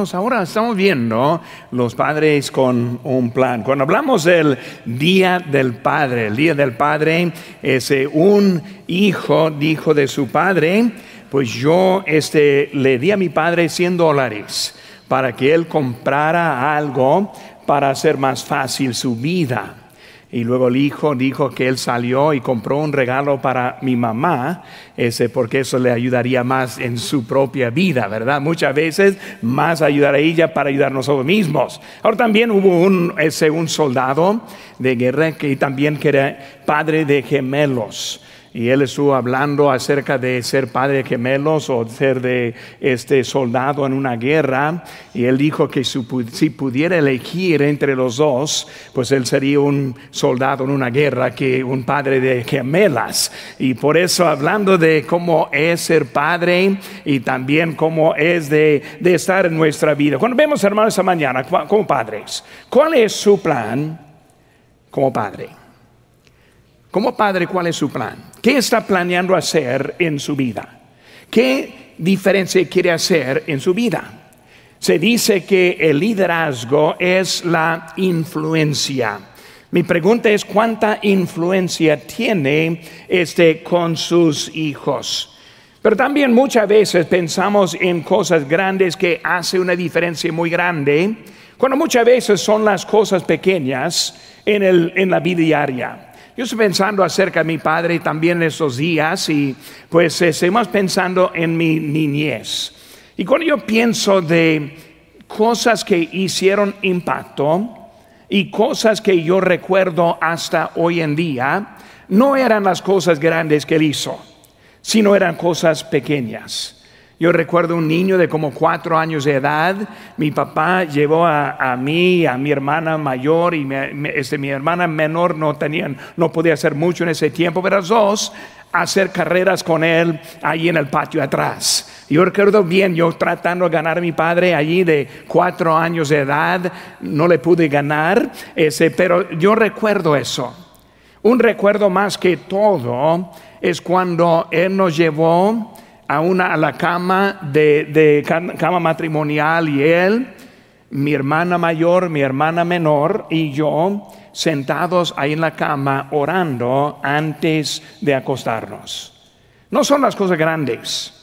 Ahora estamos viendo los padres con un plan. Cuando hablamos del Día del Padre, el Día del Padre es eh, un hijo dijo de su padre, pues yo este, le di a mi padre 100 dólares para que él comprara algo para hacer más fácil su vida. Y luego el hijo dijo que él salió y compró un regalo para mi mamá, ese, porque eso le ayudaría más en su propia vida, ¿verdad? Muchas veces más ayudar a ella para ayudar a nosotros mismos. Ahora también hubo un, ese, un soldado de guerra que también era padre de gemelos y él estuvo hablando acerca de ser padre gemelos o ser de este soldado en una guerra y él dijo que si pudiera elegir entre los dos pues él sería un soldado en una guerra que un padre de gemelas y por eso hablando de cómo es ser padre y también cómo es de, de estar en nuestra vida cuando vemos hermanos esta mañana como padres ¿cuál es su plan como padre? Como padre, ¿cuál es su plan? ¿Qué está planeando hacer en su vida? ¿Qué diferencia quiere hacer en su vida? Se dice que el liderazgo es la influencia. Mi pregunta es cuánta influencia tiene este con sus hijos. Pero también muchas veces pensamos en cosas grandes que hacen una diferencia muy grande, cuando muchas veces son las cosas pequeñas en, en la vida diaria. Yo estoy pensando acerca de mi padre también en estos días y pues estamos pensando en mi niñez. Y cuando yo pienso de cosas que hicieron impacto y cosas que yo recuerdo hasta hoy en día, no eran las cosas grandes que él hizo, sino eran cosas pequeñas. Yo recuerdo un niño de como cuatro años de edad. Mi papá llevó a, mí, a mi hermana mayor y este, mi hermana menor no tenían, no podía hacer mucho en ese tiempo, pero los dos a hacer carreras con él ahí en el patio atrás. Yo recuerdo bien, yo tratando de ganar a mi padre allí de cuatro años de edad, no le pude ganar, ese, pero yo recuerdo eso. Un recuerdo más que todo es cuando él nos llevó a, una, a la cama de, cama matrimonial y él, mi hermana mayor, mi hermana menor y yo sentados ahí en la cama orando antes de acostarnos. No son las cosas grandes,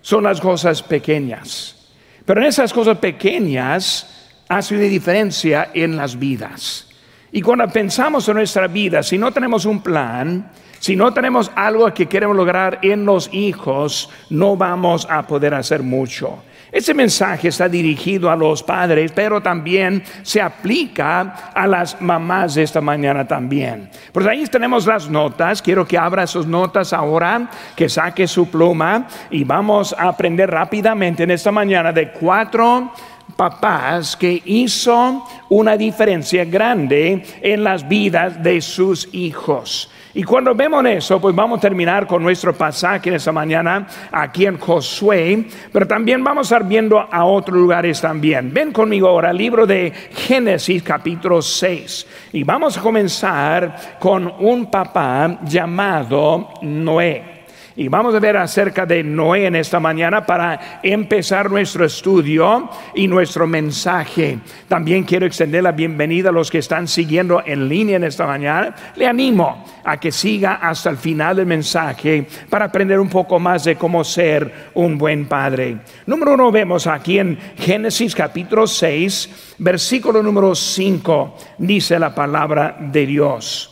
son las cosas pequeñas. Pero en esas cosas pequeñas hace una diferencia en las vidas. Y cuando pensamos en nuestra vida, si no tenemos un plan, si no tenemos algo que queremos lograr en los hijos, no vamos a poder hacer mucho. Ese mensaje está dirigido a los padres, pero también se aplica a las mamás de esta mañana también. Pues ahí tenemos las notas. Quiero que abra sus notas ahora, que saque su pluma y vamos a aprender rápidamente en esta mañana de cuatro papás que hizo una diferencia grande en las vidas de sus hijos. Y cuando vemos eso, pues vamos a terminar con nuestro pasaje en esta mañana aquí en Josué, pero también vamos a estar viendo a otros lugares también. Ven conmigo ahora libro de Génesis capítulo 6 y vamos a comenzar con un papá llamado Noé. Y vamos a ver acerca de Noé en esta mañana para empezar nuestro estudio y nuestro mensaje. También quiero extender la bienvenida a los que están siguiendo en línea en esta mañana. Le animo a que siga hasta el final del mensaje para aprender un poco más de cómo ser un buen padre. Número uno, vemos aquí en Génesis capítulo 6, versículo número 5, dice la palabra de Dios.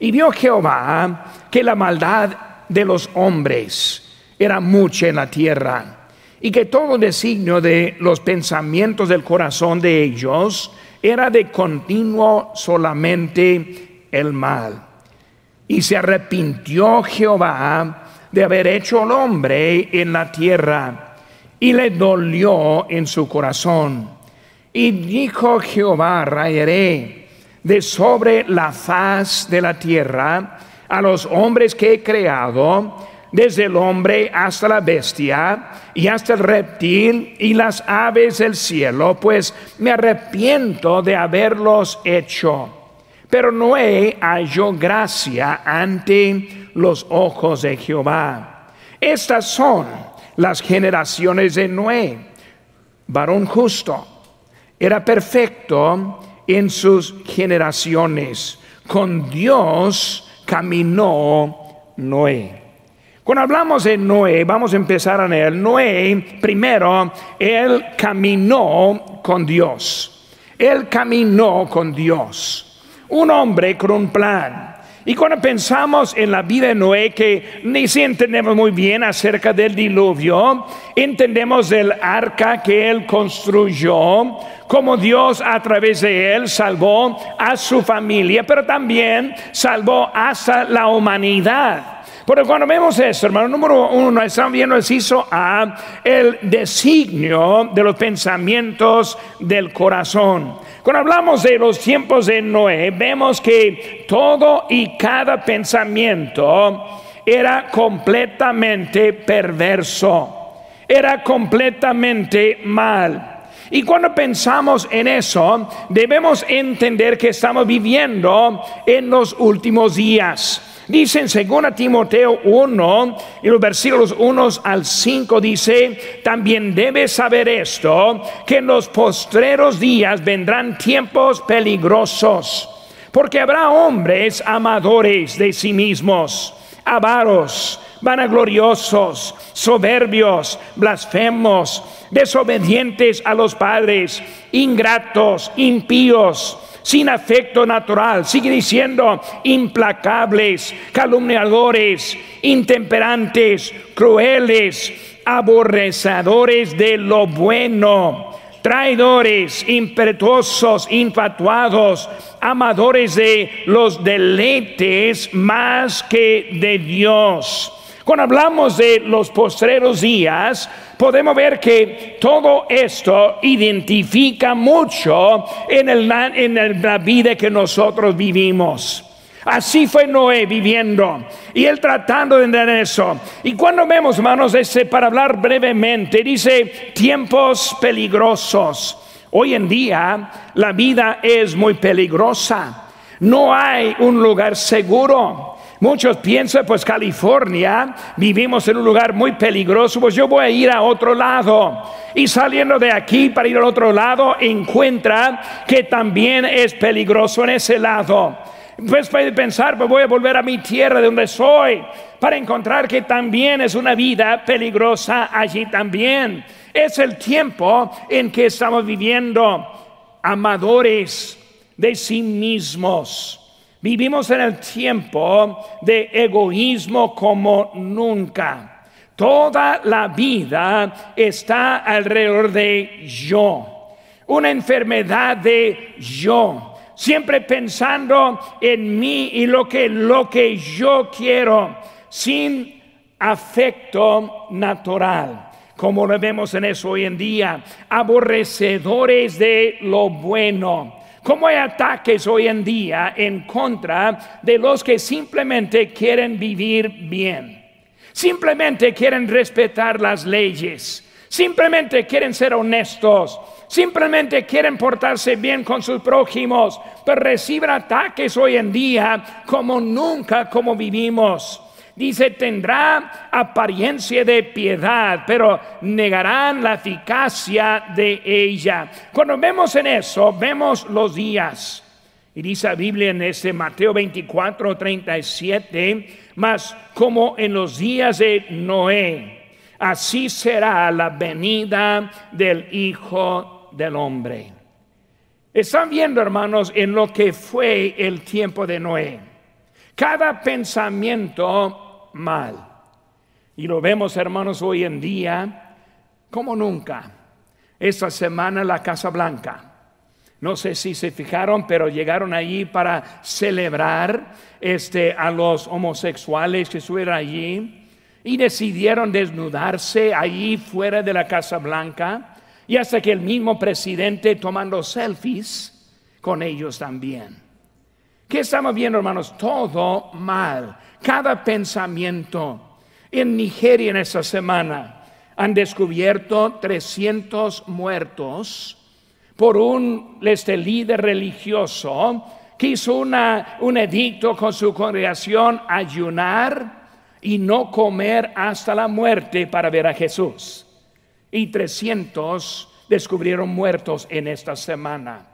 Y vio Jehová que la maldad de los hombres era mucha en la tierra y que todo designio de los pensamientos del corazón de ellos era de continuo solamente el mal. Y se arrepintió Jehová de haber hecho al hombre en la tierra y le dolió en su corazón. Y dijo Jehová, raeré de sobre la faz de la tierra a los hombres que he creado, desde el hombre hasta la bestia y hasta el reptil y las aves del cielo, pues me arrepiento de haberlos hecho. Pero Noé halló gracia ante los ojos de Jehová. Estas son las generaciones de Noé. varón justo, era perfecto en sus generaciones. Con Dios caminó Noé. Cuando hablamos de Noé, vamos a empezar a leer. Noé, primero, él caminó con Dios. Él caminó con Dios. Un hombre con un plan. Y cuando pensamos en la vida de Noé, que ni si entendemos muy bien acerca del diluvio, entendemos del arca que él construyó, como Dios a través de él salvó a su familia, pero también salvó hasta la humanidad. Porque cuando vemos eso, hermano, número uno, estamos viendo hizo a el designio de los pensamientos del corazón. Cuando hablamos de los tiempos de Noé, vemos que todo y cada pensamiento era completamente perverso, era completamente mal. Y cuando pensamos en eso, debemos entender que estamos viviendo en los últimos días. Dice en 2 Timoteo 1, y los versículos 1 al 5 dice, también debes saber esto, que en los postreros días vendrán tiempos peligrosos, porque habrá hombres amadores de sí mismos, avaros, vanagloriosos, soberbios, blasfemos, desobedientes a los padres, ingratos, impíos sin afecto natural, sigue diciendo implacables, calumniadores, intemperantes, crueles, aborrecedores de lo bueno, traidores, impetuosos, infatuados, amadores de los deleites más que de Dios. Cuando hablamos de los postreros días, podemos ver que todo esto identifica mucho en, el, en la vida que nosotros vivimos. Así fue Noé viviendo y él tratando de entender eso. Y cuando vemos, hermanos, ese, para hablar brevemente, dice tiempos peligrosos. Hoy en día la vida es muy peligrosa. No hay un lugar seguro. Muchos piensan, pues California, vivimos en un lugar muy peligroso, pues yo voy a ir a otro lado. Y saliendo de aquí para ir al otro lado, encuentra que también es peligroso en ese lado. Pues puede pensar, pues voy a volver a mi tierra de donde soy, para encontrar que también es una vida peligrosa allí también. Es el tiempo en que estamos viviendo amadores de sí mismos Vivimos en el tiempo de egoísmo como nunca. Toda la vida está alrededor de yo. Una enfermedad de yo. Siempre pensando en mí y lo que, lo que yo quiero, sin afecto natural como lo vemos en eso hoy en día, aborrecedores de lo bueno ¿Cómo hay ataques hoy en día en contra de los que simplemente quieren vivir bien? Simplemente quieren respetar las leyes. Simplemente quieren ser honestos. Simplemente quieren portarse bien con sus prójimos. Pero reciben ataques hoy en día como nunca como vivimos. Dice, tendrá apariencia de piedad, pero negarán la eficacia de ella. Cuando vemos en eso, vemos los días. Y dice la Biblia en este Mateo 24, 37, más como en los días de Noé, así será la venida del Hijo del Hombre. Están viendo, hermanos, en lo que fue el tiempo de Noé. Cada pensamiento mal. Y lo vemos, hermanos, hoy en día como nunca. Esta semana la Casa Blanca. No sé si se fijaron, pero llegaron allí para celebrar este, a los homosexuales que estuvieron allí y decidieron desnudarse allí fuera de la Casa Blanca y hasta que el mismo presidente tomando selfies con ellos también. ¿Qué estamos viendo, hermanos? Todo mal cada pensamiento. En Nigeria en esta semana han descubierto 300 muertos por un este, líder religioso que hizo una, un edicto con su congregación ayunar y no comer hasta la muerte para ver a Jesús. Y 300 descubrieron muertos en esta semana.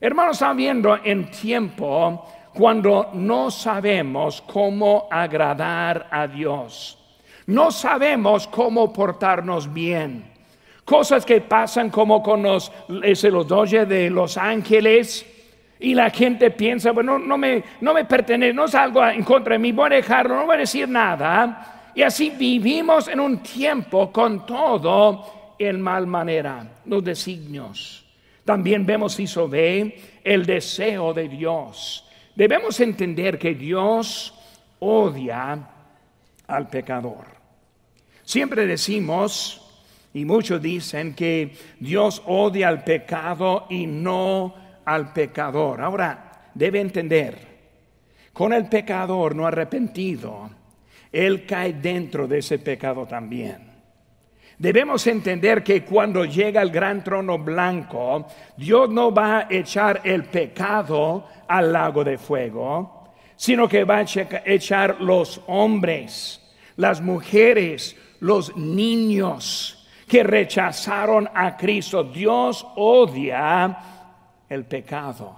Hermanos, estamos viendo en tiempo cuando no sabemos cómo agradar a Dios. No sabemos cómo portarnos bien. Cosas que pasan como con los, los doyes de Los Ángeles. Y la gente piensa, bueno, no me, no me pertenece, no es algo en contra de mí, voy a dejarlo, no voy a decir nada. Y así vivimos en un tiempo con todo en mal manera, los designios. También vemos, se ve, el deseo de Dios Debemos entender que Dios odia al pecador. Siempre decimos, y muchos dicen que Dios odia al pecado y no al pecador. Ahora, debe entender, con el pecador no arrepentido, Él cae dentro de ese pecado también. Debemos entender que cuando llega el gran trono blanco, Dios no va a echar el pecado al lago de fuego, sino que va a echar los hombres, las mujeres, los niños que rechazaron a Cristo. Dios odia el pecado.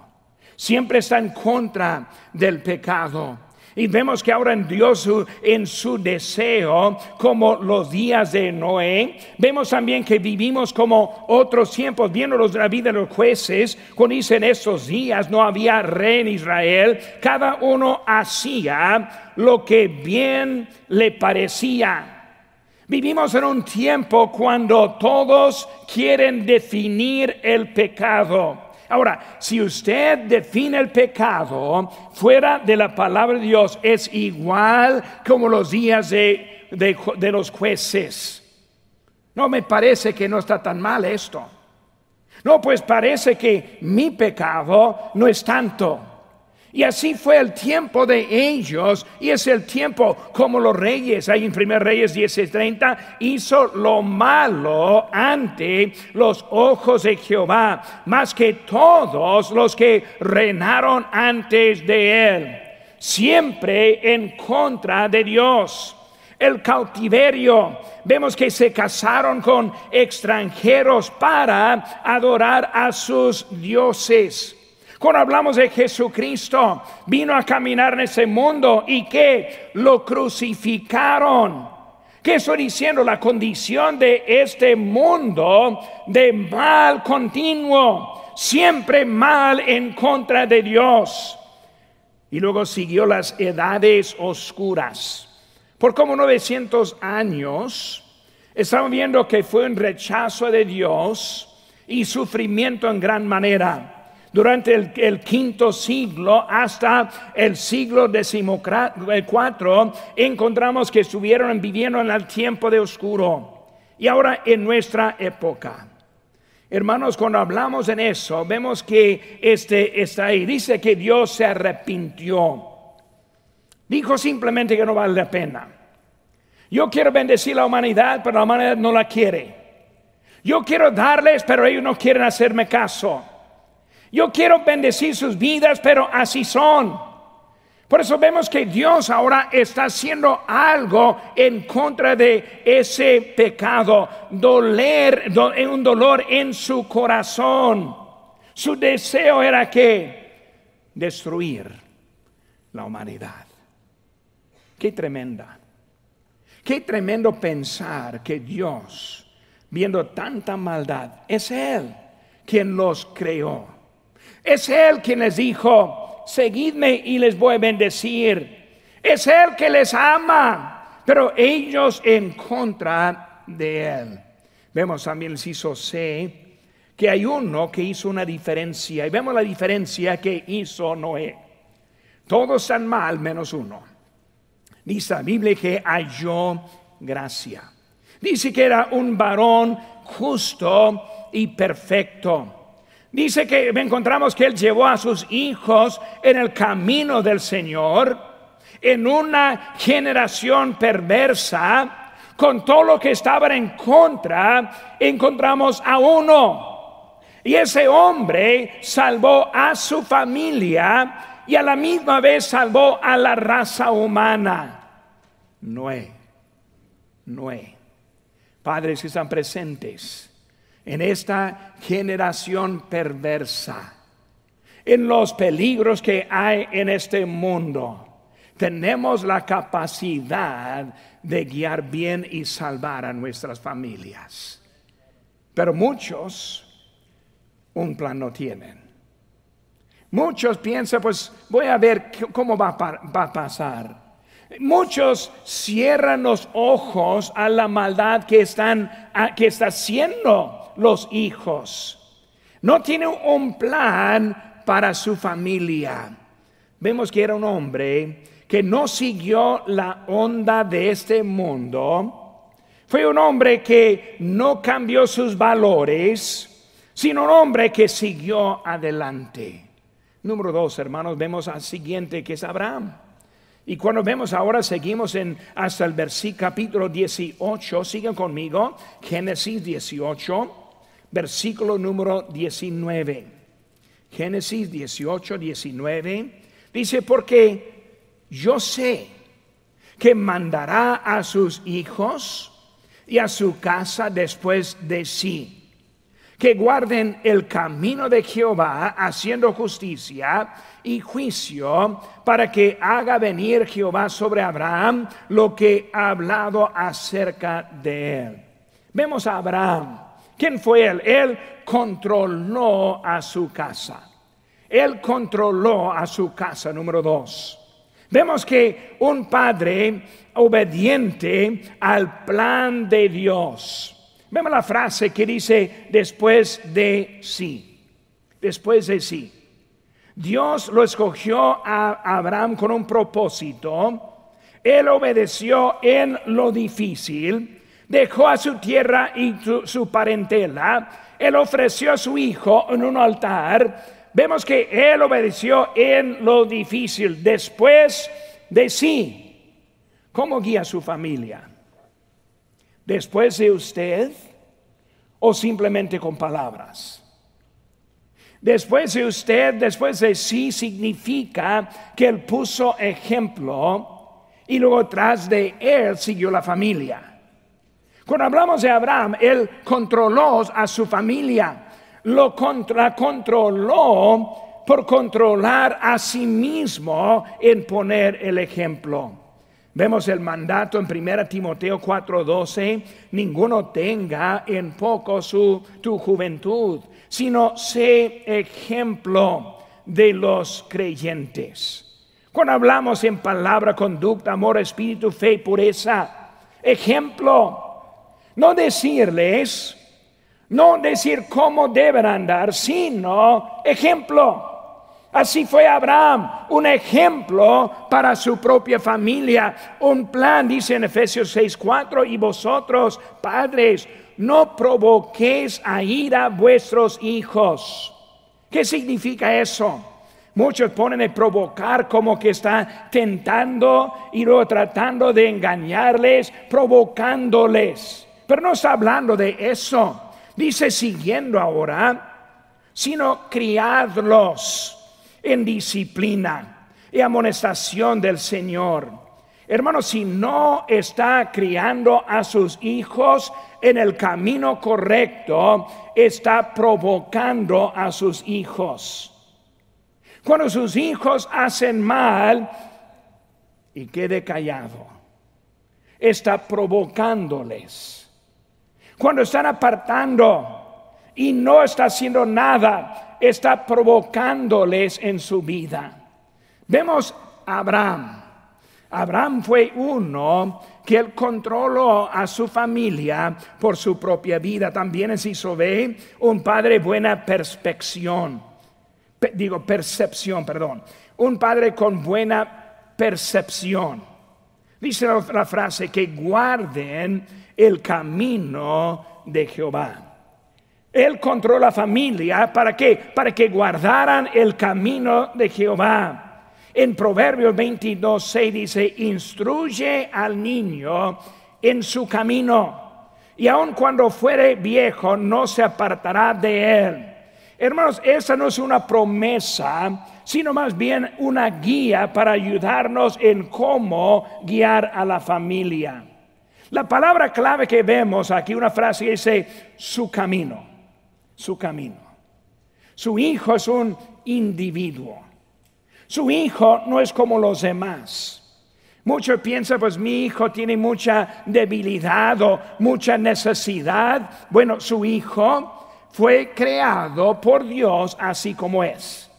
Siempre está en contra del pecado. Y vemos que ahora en Dios, en su deseo, como los días de Noé, vemos también que vivimos como otros tiempos, viendo la vida de los jueces, cuando dicen estos días no había rey en Israel, cada uno hacía lo que bien le parecía. Vivimos en un tiempo cuando todos quieren definir el pecado. Ahora, si usted define el pecado fuera de la palabra de Dios, es igual como los días de, de, los jueces. No me parece que no está tan mal esto. No, pues parece que mi pecado no es tanto. Y así fue el tiempo de ellos y es el tiempo como los reyes, ahí en 1 Reyes 16:30, hizo lo malo ante los ojos de Jehová, más que todos los que reinaron antes de él, siempre en contra de Dios. El cautiverio, vemos que se casaron con extranjeros para adorar a sus dioses cuando hablamos de Jesucristo, vino a caminar en ese mundo y que lo crucificaron. ¿Qué estoy diciendo? La condición de este mundo de mal continuo, siempre mal en contra de Dios. Y luego siguió las edades oscuras. Por como 900 años, estamos viendo que fue un rechazo de Dios y sufrimiento en gran manera durante el, quinto siglo hasta el siglo decimocuatro, encontramos que estuvieron viviendo en el tiempo de oscuro. Y ahora en nuestra época. Hermanos, cuando hablamos en eso, vemos que este está ahí. Dice que Dios se arrepintió. Dijo simplemente que no vale la pena. Yo quiero bendecir la humanidad, pero la humanidad no la quiere. Yo quiero darles, pero ellos no quieren hacerme caso. Yo quiero bendecir sus vidas, pero así son. Por eso vemos que Dios ahora está haciendo algo en contra de ese pecado, doler, un dolor en su corazón. Su deseo era que destruir la humanidad. Qué tremenda. Qué tremendo pensar que Dios, viendo tanta maldad, es Él quien los creó. Es Él quien les dijo, seguidme y les voy a bendecir. Es Él que les ama, pero ellos en contra de Él. Vemos también el hizo C que hay uno que hizo una diferencia y vemos la diferencia que hizo Noé. Todos están mal menos uno. Dice la Biblia que halló gracia. Dice que era un varón justo y perfecto. Dice que encontramos que él llevó a sus hijos en el camino del Señor, en una generación perversa, con todo lo que estaba en contra, encontramos a uno. Y ese hombre salvó a su familia y a la misma vez salvó a la raza humana. Noé, Noé. Padres que están presentes en esta generación perversa, en los peligros que hay en este mundo, tenemos la capacidad de guiar bien y salvar a nuestras familias. Pero muchos un plan no tienen. Muchos piensan, pues voy a ver cómo va, a pasar. Muchos cierran los ojos a la maldad que están que está haciendo los hijos. No tienen un plan para su familia. Vemos que era un hombre que no siguió la onda de este mundo. Fue un hombre que no cambió sus valores, sino un hombre que siguió adelante. Número dos, hermanos, vemos al siguiente que es Abraham. Y cuando vemos ahora, seguimos en hasta el versículo capítulo 18, sigan conmigo, Génesis 18, versículo número 19. Génesis 18, 19, dice, porque yo sé que mandará a sus hijos y a su casa después de sí que guarden el camino de Jehová haciendo justicia y juicio para que haga venir Jehová sobre Abraham lo que ha hablado acerca de él. Vemos a Abraham. ¿Quién fue él? Él controló a su casa. Él controló a su casa, número dos. Vemos que un padre obediente al plan de Dios Vemos la frase que dice después de sí. Después de sí. Dios lo escogió a Abraham con un propósito. Él obedeció en lo difícil. Dejó a su tierra y su, parentela. Él ofreció a su hijo en un altar. Vemos que él obedeció en lo difícil. Después de sí. ¿Cómo guía a su familia? después de usted o simplemente con palabras? Después de usted, después de sí, significa que él puso ejemplo y luego tras de él siguió la familia. Cuando hablamos de Abraham, él controló a su familia, lo contra, controló por controlar a sí mismo en poner el ejemplo. Vemos el mandato en 1 Timoteo 4:12, ninguno tenga en poco su tu juventud, sino sé ejemplo de los creyentes. Cuando hablamos en palabra, conducta, amor, espíritu, fe, pureza, ejemplo, no decirles, no decir cómo deben andar, sino ejemplo. Así fue Abraham, un ejemplo para su propia familia, un plan, dice en Efesios 6:4, y vosotros, padres, no provoquéis a ira vuestros hijos. ¿Qué significa eso? Muchos ponen el provocar como que está tentando y luego tratando de engañarles, provocándoles. Pero no está hablando de eso. Dice siguiendo ahora, sino criadlos en disciplina y amonestación del Señor. Hermanos, si no está criando a sus hijos en el camino correcto, está provocando a sus hijos. Cuando sus hijos hacen mal y quede callado, está provocándoles. Cuando están apartando y no está haciendo nada, está provocándoles en su vida. Vemos a Abraham. Abraham fue uno que él controló a su familia por su propia vida. También es ve un padre buena perspección. digo percepción, perdón. Un padre con buena percepción. Dice la frase que guarden el camino de Jehová. Él controla la familia. ¿Para qué? Para que guardaran el camino de Jehová. En Proverbios 22, 6 dice, instruye al niño en su camino. Y aun cuando fuere viejo, no se apartará de él. Hermanos, esa no es una promesa, sino más bien una guía para ayudarnos en cómo guiar a la familia. La palabra clave que vemos aquí, una frase dice, su camino su camino. Su hijo es un individuo. Su hijo no es como los demás. Muchos piensan, pues mi hijo tiene mucha debilidad o mucha necesidad. Bueno, su hijo fue creado por Dios así como es.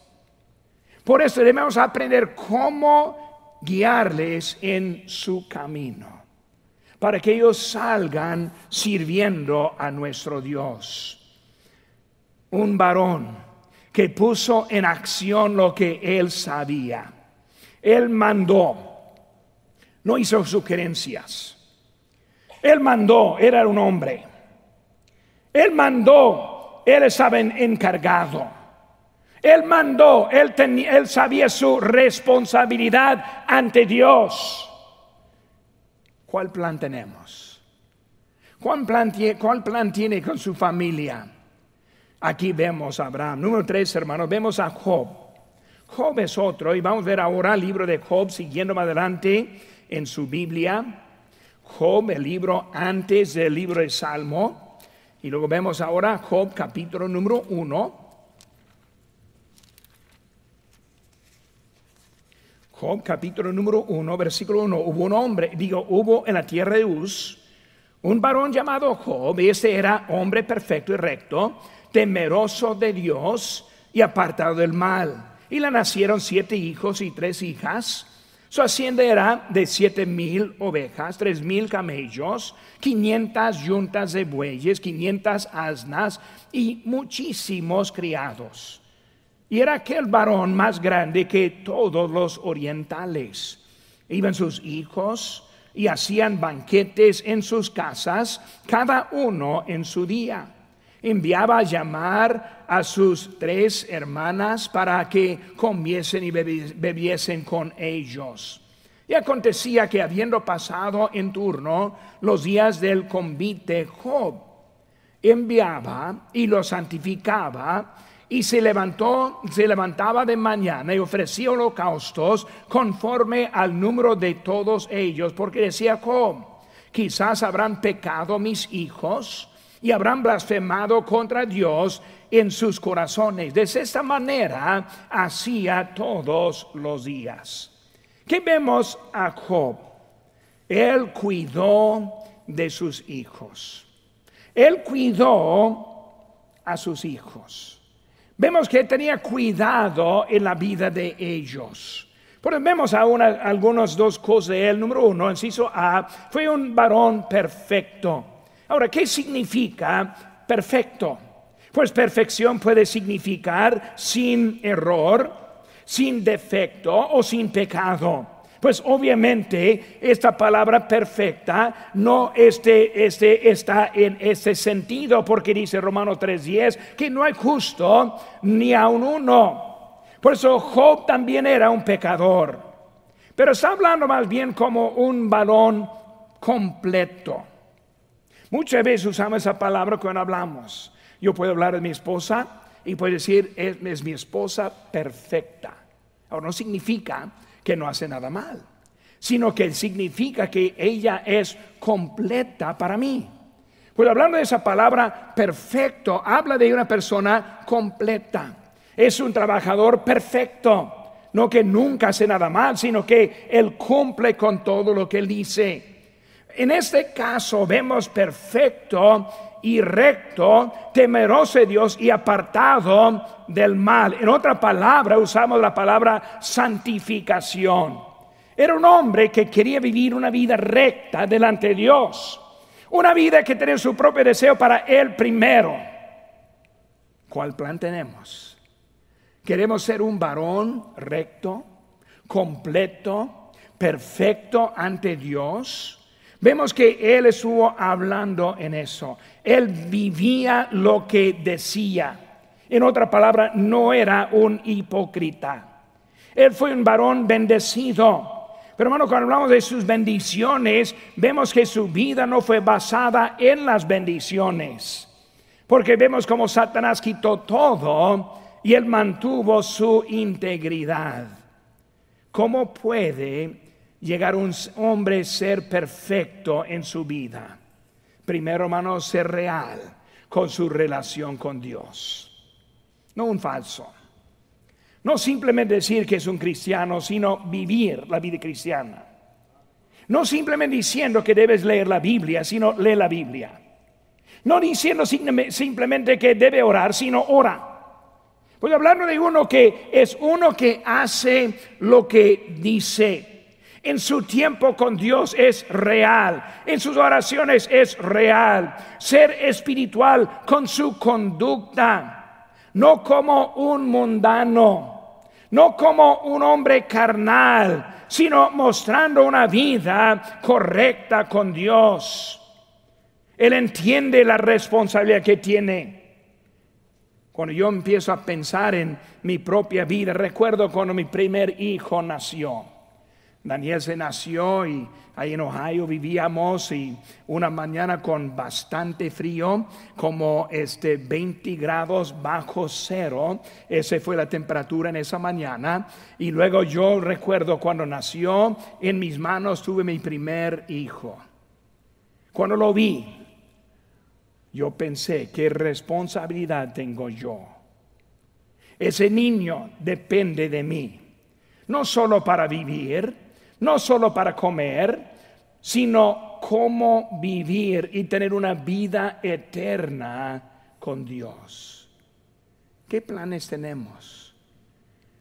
Por eso debemos aprender cómo guiarles en su camino, para que ellos salgan sirviendo a nuestro Dios. Un varón que puso en acción lo que él sabía. Él mandó no hizo sugerencias. Él mandó, era un hombre. Él mandó, él estaba encargado. Él mandó, él, él sabía su responsabilidad ante Dios. ¿Cuál plan tenemos? ¿Cuál plan, ¿Cuál plan tiene con su familia? Aquí vemos a Abraham. Número tres, hermanos, vemos a Job. Job es otro, y vamos a ver ahora el libro de Job siguiendo más adelante en su Biblia, Job, el libro antes del libro de Salmo, y luego vemos ahora Job capítulo número uno. Job capítulo número uno, versículo uno. Hubo un hombre, digo, hubo en la tierra de Uz un varón llamado Job, y este era hombre perfecto y recto, temeroso de Dios y apartado del mal. Y le nacieron siete hijos y tres hijas. Su hacienda era de siete mil ovejas, tres mil camellos, quinientas yuntas de bueyes, quinientas asnas y muchísimos criados. Y era aquel varón más grande que todos los orientales. Iban sus hijos y hacían banquetes en sus casas, cada uno en su día enviaba a llamar a sus tres hermanas para que comiesen y bebiesen con ellos. Y acontecía que habiendo pasado en turno los días del convite, Job enviaba y lo santificaba y se levantó, se levantaba de mañana y ofrecía holocaustos conforme al número de todos ellos, porque decía Job, quizás habrán pecado mis hijos y habrán blasfemado contra Dios en sus corazones. De esta manera hacía todos los días. ¿Qué vemos a Job? Él cuidó de sus hijos. Él cuidó a sus hijos. Vemos que tenía cuidado en la vida de ellos. Pero vemos aún algunas dos cosas de él. Número uno, inciso A, fue un varón perfecto. Ahora, ¿qué significa perfecto? Pues perfección puede significar sin error, sin defecto o sin pecado. Pues obviamente esta palabra perfecta no este, este, está en este sentido porque dice Romanos 3:10 que no hay justo ni a un uno. Por eso Job también era un pecador. Pero está hablando más bien como un varón completo. Muchas veces usamos esa palabra cuando hablamos. Yo puedo hablar de mi esposa y puedo decir, es, mi esposa perfecta. Ahora, no significa que no hace nada mal, sino que significa que ella es completa para mí. Pues hablando de esa palabra perfecto, habla de una persona completa. Es un trabajador perfecto, no que nunca hace nada mal, sino que él cumple con todo lo que él dice. En este caso vemos perfecto y recto, temeroso de Dios y apartado del mal. En otra palabra, usamos la palabra santificación. Era un hombre que quería vivir una vida recta delante de Dios. Una vida que tenía su propio deseo para él primero. ¿Cuál plan tenemos? Queremos ser un varón recto, completo, perfecto ante Dios Vemos que él estuvo hablando en eso. Él vivía lo que decía. En otra palabra, no era un hipócrita. Él fue un varón bendecido. Pero hermano, cuando hablamos de sus bendiciones, vemos que su vida no fue basada en las bendiciones. Porque vemos como Satanás quitó todo y él mantuvo su integridad. ¿Cómo puede llegar un hombre ser perfecto en su vida. Primero, hermano, ser real. con su relación con Dios. No un falso. No simplemente decir que es un cristiano, sino vivir la vida cristiana. No simplemente diciendo que debes leer la Biblia, sino lee la Biblia. No diciendo simplemente que debe orar, sino ora. Pues hablando de uno que es uno que hace lo que dice. En su tiempo con Dios es real. En sus oraciones es real. Ser espiritual con su conducta. No como un mundano. No como un hombre carnal. Sino mostrando una vida correcta con Dios. Él entiende la responsabilidad que tiene. Cuando yo empiezo a pensar en mi propia vida, recuerdo cuando mi primer hijo nació. Daniel se nació y ahí en Ohio vivíamos y una mañana con bastante frío, como este 20 grados bajo cero, esa fue la temperatura en esa mañana. Y luego yo recuerdo cuando nació, en mis manos tuve mi primer hijo. Cuando lo vi, yo pensé, ¿qué responsabilidad tengo yo? Ese niño depende de mí, no solo para vivir, no solo para comer, sino cómo vivir y tener una vida eterna con Dios. ¿Qué planes tenemos?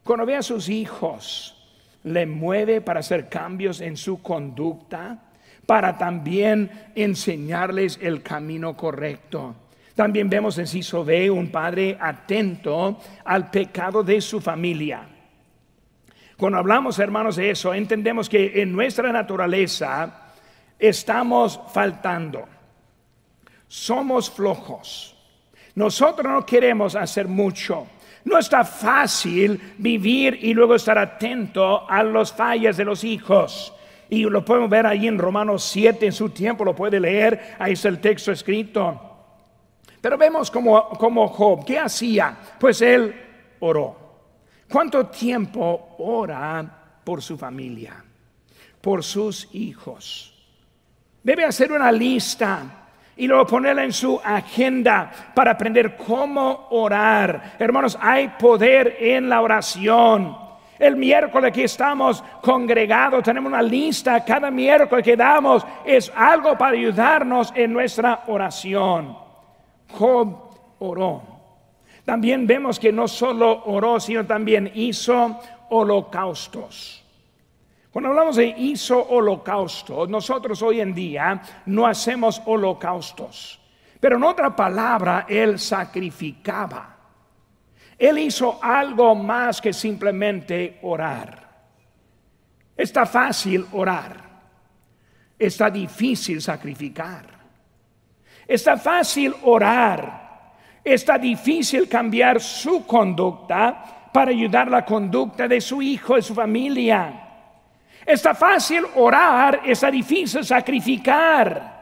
Cuando ve a sus hijos, ¿le mueve para hacer cambios en su conducta? para también enseñarles el camino correcto. También vemos en Ciso B un padre atento al pecado de su familia. Cuando hablamos, hermanos, de eso, entendemos que en nuestra naturaleza estamos faltando. Somos flojos. Nosotros no queremos hacer mucho. No está fácil vivir y luego estar atento a los fallas de los hijos. Y lo podemos ver ahí en Romanos 7 en su tiempo, lo puede leer, ahí está el texto escrito. Pero vemos como, como Job, ¿qué hacía? Pues él oró. ¿Cuánto tiempo ora por su familia? Por sus hijos. Debe hacer una lista y luego ponerla en su agenda para aprender cómo orar. Hermanos, hay poder en la oración. El miércoles que estamos congregados, tenemos una lista, cada miércoles que damos es algo para ayudarnos en nuestra oración. Job oró. También vemos que no solo oró, sino también hizo holocaustos. Cuando hablamos de hizo holocaustos, nosotros hoy en día no hacemos holocaustos. Pero en otra palabra, él sacrificaba. Él hizo algo más que simplemente orar. Está fácil orar. Está difícil sacrificar. Está fácil orar. Está difícil cambiar su conducta para ayudar la conducta de su hijo y su familia. Está fácil orar, está difícil sacrificar.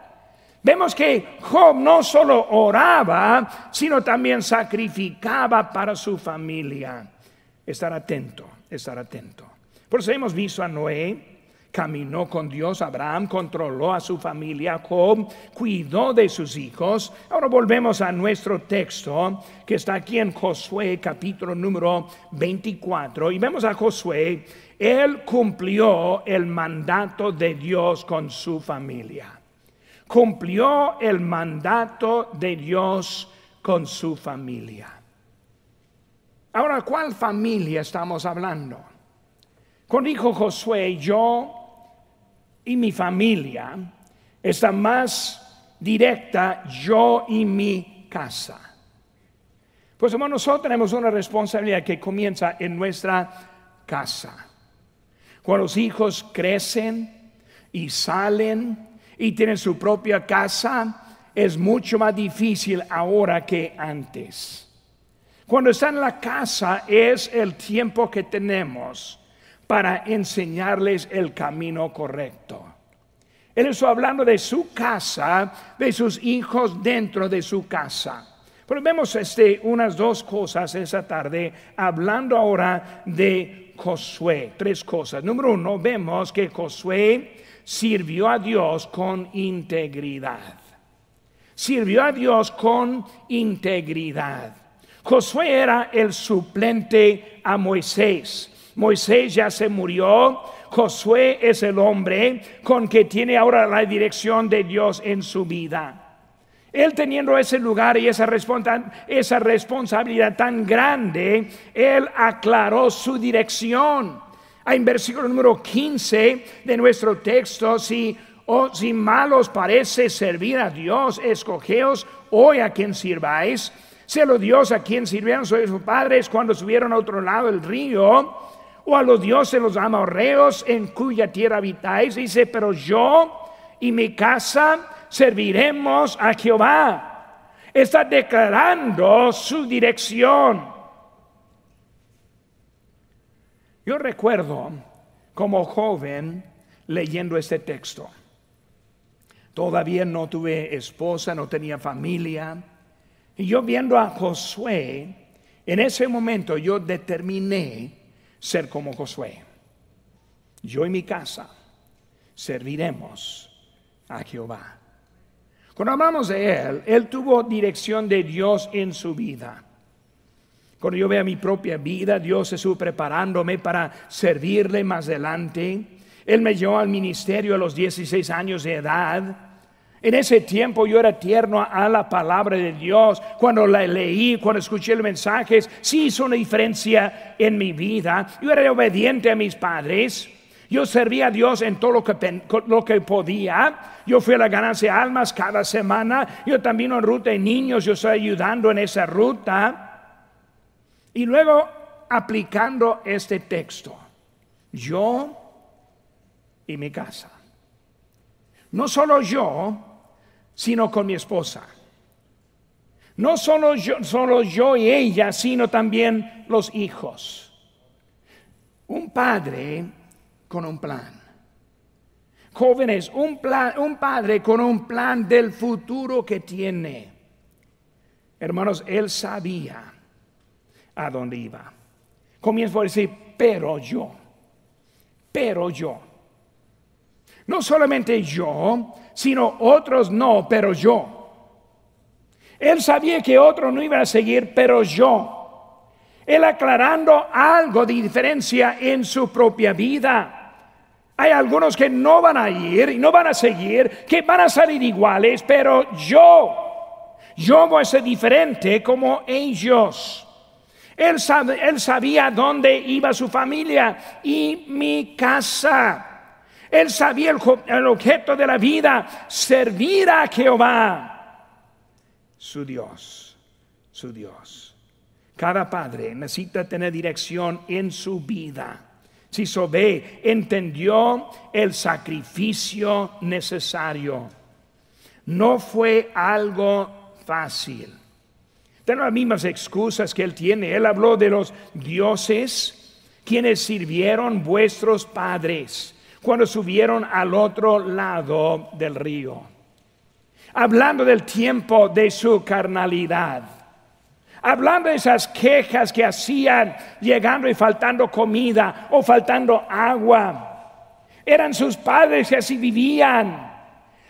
Vemos que Job no solo oraba, sino también sacrificaba para su familia. Estar atento, estar atento. Por eso hemos visto a Noé, caminó con Dios, Abraham controló a su familia, Job cuidó de sus hijos. Ahora volvemos a nuestro texto que está aquí en Josué capítulo número 24 y vemos a Josué, él cumplió el mandato de Dios con su familia cumplió el mandato de Dios con su familia. Ahora, ¿cuál familia estamos hablando? Con hijo Josué, yo y mi familia está más directa yo y mi casa. Pues hermano, nosotros tenemos una responsabilidad que comienza en nuestra casa. Cuando los hijos crecen y salen y tienen su propia casa, es mucho más difícil ahora que antes. Cuando están en la casa es el tiempo que tenemos para enseñarles el camino correcto. Él está hablando de su casa, de sus hijos dentro de su casa. Pero vemos este, unas dos cosas esa tarde, hablando ahora de Josué. Tres cosas. Número uno, vemos que Josué sirvió a Dios con integridad. sirvió a Dios con integridad. Josué era el suplente a Moisés. Moisés ya se murió. Josué es el hombre con que tiene ahora la dirección de Dios en su vida. Él teniendo ese lugar y esa, responsabilidad tan grande, él aclaró su dirección. En versículo número 15 de nuestro texto, si, o si malos parece servir a Dios, escogeos hoy a quien sirváis. Lo Dios a quien sirvieron sus padres cuando subieron a otro lado del río, o a los dioses los amorreos en cuya tierra habitáis. Dice, pero yo y mi casa serviremos a Jehová. Está declarando su dirección. Yo recuerdo como joven leyendo este texto. Todavía no tuve esposa, no tenía familia. Y yo viendo a Josué, en ese momento yo determiné ser como Josué. Yo y mi casa serviremos a Jehová. Cuando hablamos de Él, Él tuvo dirección de Dios en su vida. Cuando yo veo mi propia vida, Dios estuvo preparándome para servirle más adelante. Él me llevó al ministerio a los 16 años de edad. En ese tiempo yo era tierno a la palabra de Dios. Cuando la leí, cuando escuché los mensajes, sí hizo una diferencia en mi vida. Yo era obediente a mis padres. Yo servía a Dios en todo lo que, podía. Yo fui a la ganancia de almas cada semana. Yo también en ruta de niños, yo estoy ayudando en esa ruta. Y luego aplicando este texto. Yo y mi casa. No solo yo, sino con mi esposa. No solo yo, solo yo y ella, sino también los hijos. Un padre con un plan. Jóvenes, un, plan, un padre con un plan del futuro que tiene. Hermanos, él sabía a dónde iba. Comienzo a decir, pero yo, pero yo. No solamente yo, sino otros no, pero yo. Él sabía que otros no iban a seguir, pero yo. Él aclarando algo de diferencia en su propia vida. Hay algunos que no van a ir y no van a seguir, que van a salir iguales, pero yo, yo voy a ser diferente como ellos. Él, él sabía dónde iba su familia y mi casa. Él sabía el, objeto de la vida, servir a Jehová, su Dios, su Dios. Cada padre necesita tener dirección en su vida. Si Sobé entendió el sacrificio necesario. No fue algo fácil. Tiene las mismas excusas que él tiene. Él habló de los dioses quienes sirvieron vuestros padres cuando subieron al otro lado del río. Hablando del tiempo de su carnalidad hablando de esas quejas que hacían llegando y faltando comida o faltando agua. Eran sus padres que así vivían.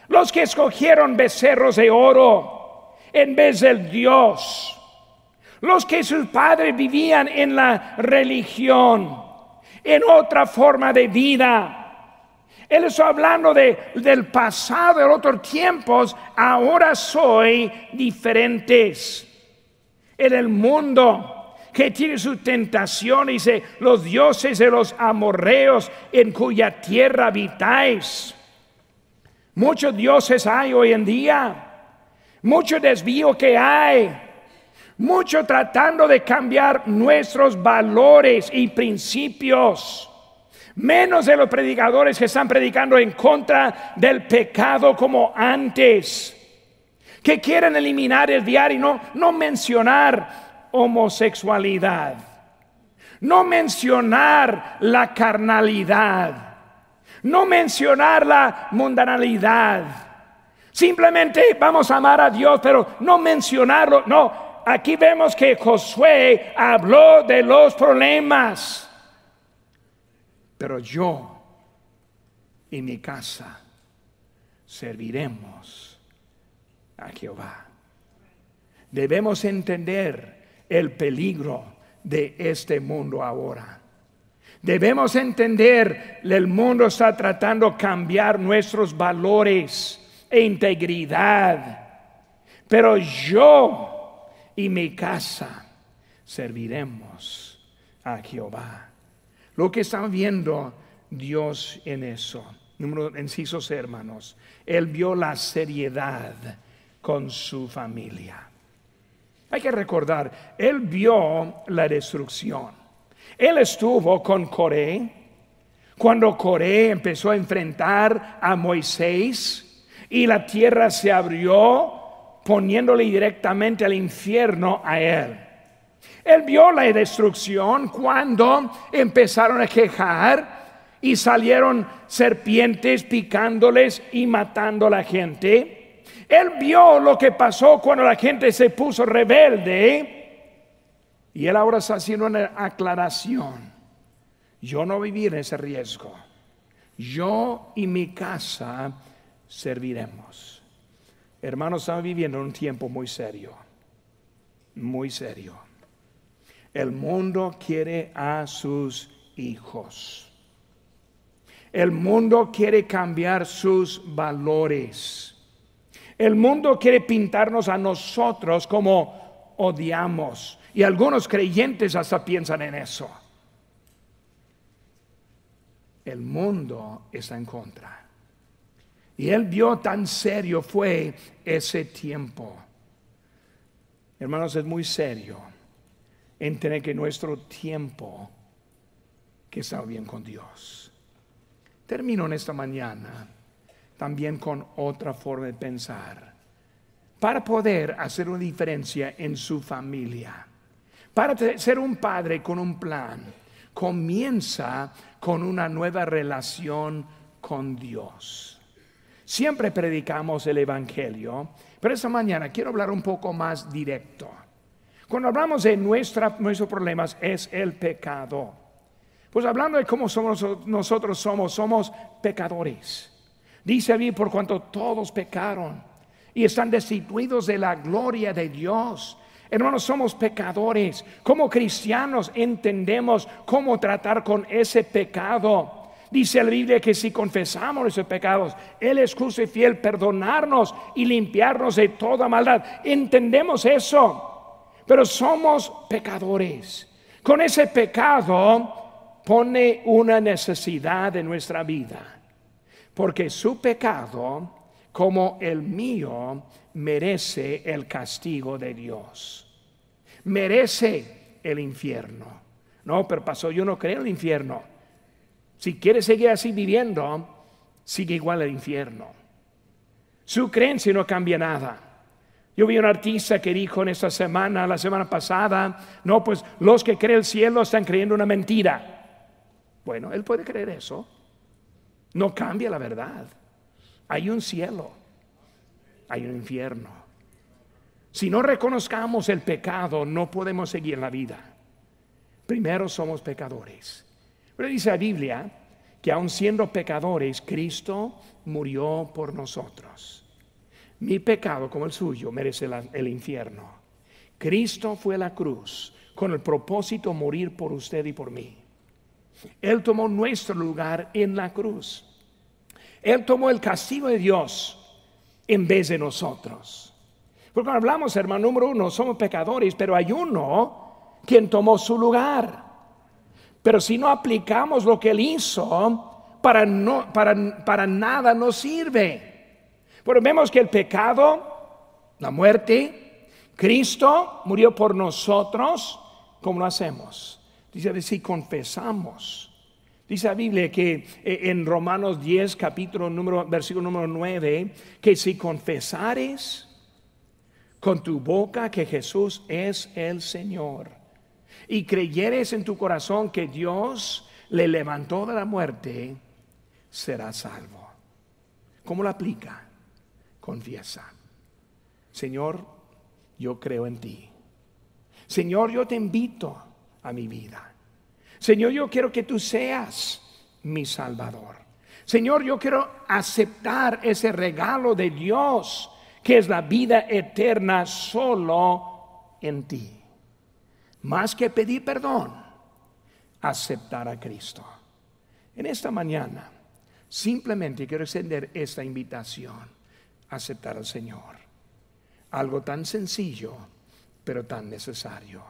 Los que escogieron becerros de oro en vez del Dios. Los que sus padres vivían en la religión, en otra forma de vida. Él está hablando de, del pasado, de otros tiempos. Ahora soy diferentes en el mundo que tiene su tentación, dice, los dioses de los amorreos en cuya tierra habitáis. Muchos dioses hay hoy en día, mucho desvío que hay, mucho tratando de cambiar nuestros valores y principios. Menos de los predicadores que están predicando en contra del pecado como antes que quieren eliminar el diario, no, no mencionar homosexualidad, no mencionar la carnalidad, no mencionar la mundanalidad. Simplemente vamos a amar a Dios, pero no mencionarlo. No, aquí vemos que Josué habló de los problemas. Pero yo y mi casa serviremos a Jehová. Debemos entender el peligro de este mundo ahora. Debemos entender, el mundo está tratando de cambiar nuestros valores e integridad. Pero yo y mi casa serviremos a Jehová. Lo que está viendo Dios en eso. Número incisos hermanos. Él vio la seriedad con su familia. Hay que recordar, él vio la destrucción. Él estuvo con Coré cuando Coré empezó a enfrentar a Moisés y la tierra se abrió poniéndole directamente al infierno a él. Él vio la destrucción cuando empezaron a quejar y salieron serpientes picándoles y matando a la gente. Él vio lo que pasó cuando la gente se puso rebelde y él ahora está haciendo una aclaración. Yo no viví en ese riesgo. Yo y mi casa serviremos. Hermanos, estamos viviendo en un tiempo muy serio. Muy serio. El mundo quiere a sus hijos. El mundo quiere cambiar sus valores. El mundo quiere pintarnos a nosotros como odiamos y algunos creyentes hasta piensan en eso. El mundo está en contra. Y él vio tan serio fue ese tiempo. Hermanos, es muy serio entender que nuestro tiempo que está bien con Dios. Termino en esta mañana también con otra forma de pensar para poder hacer una diferencia en su familia. Para ser un padre con un plan, comienza con una nueva relación con Dios. Siempre predicamos el Evangelio, pero esta mañana quiero hablar un poco más directo. Cuando hablamos de nuestra, nuestros problemas es el pecado. Pues hablando de cómo somos nosotros somos, somos pecadores. Dice mí por cuanto todos pecaron y están destituidos de la gloria de Dios Hermanos, somos pecadores. Como cristianos entendemos cómo tratar con ese pecado. Dice la Biblia que si confesamos esos pecados, Él es justo y fiel perdonarnos y limpiarnos de toda maldad. Entendemos eso, pero somos pecadores. Con ese pecado pone una necesidad en nuestra vida, porque su pecado, como el mío, merece el castigo de Dios. Merece el infierno. No, pero pasó, yo no creo en el infierno. Si quiere seguir así viviendo, sigue igual al infierno. Su creencia no cambia nada. Yo vi un artista que dijo en esta semana, la semana pasada, no, pues los que creen el cielo están creyendo una mentira. Bueno, él puede creer eso. No cambia la verdad. Hay un cielo hay un infierno. Si no reconozcamos el pecado, no podemos seguir la vida. Primero somos pecadores. Pero dice la Biblia que aun siendo pecadores, Cristo murió por nosotros. Mi pecado como el suyo merece el infierno. Cristo fue a la cruz con el propósito de morir por usted y por mí. Él tomó nuestro lugar en la cruz. Él tomó el castigo de Dios en vez de nosotros. Porque cuando hablamos, hermano, número uno, somos pecadores, pero hay uno quien tomó su lugar. Pero si no aplicamos lo que él hizo, para, no, para, para nada nos sirve. Pero vemos que el pecado, la muerte, Cristo murió por nosotros, ¿cómo lo hacemos? Dice, si confesamos Dice la Biblia que eh, en Romanos 10, capítulo número, versículo número 9, que si confesares con tu boca que Jesús es el Señor y creyeres en tu corazón que Dios le levantó de la muerte, serás salvo. ¿Cómo lo aplica? Confiesa. Señor, yo creo en ti. Señor, yo te invito a mi vida. Señor, yo quiero que tú seas mi Salvador. Señor, yo quiero aceptar ese regalo de Dios que es la vida eterna solo en ti. Más que pedir perdón, aceptar a Cristo. En esta mañana, simplemente quiero extender esta invitación, aceptar al Señor. Algo tan sencillo, pero tan necesario.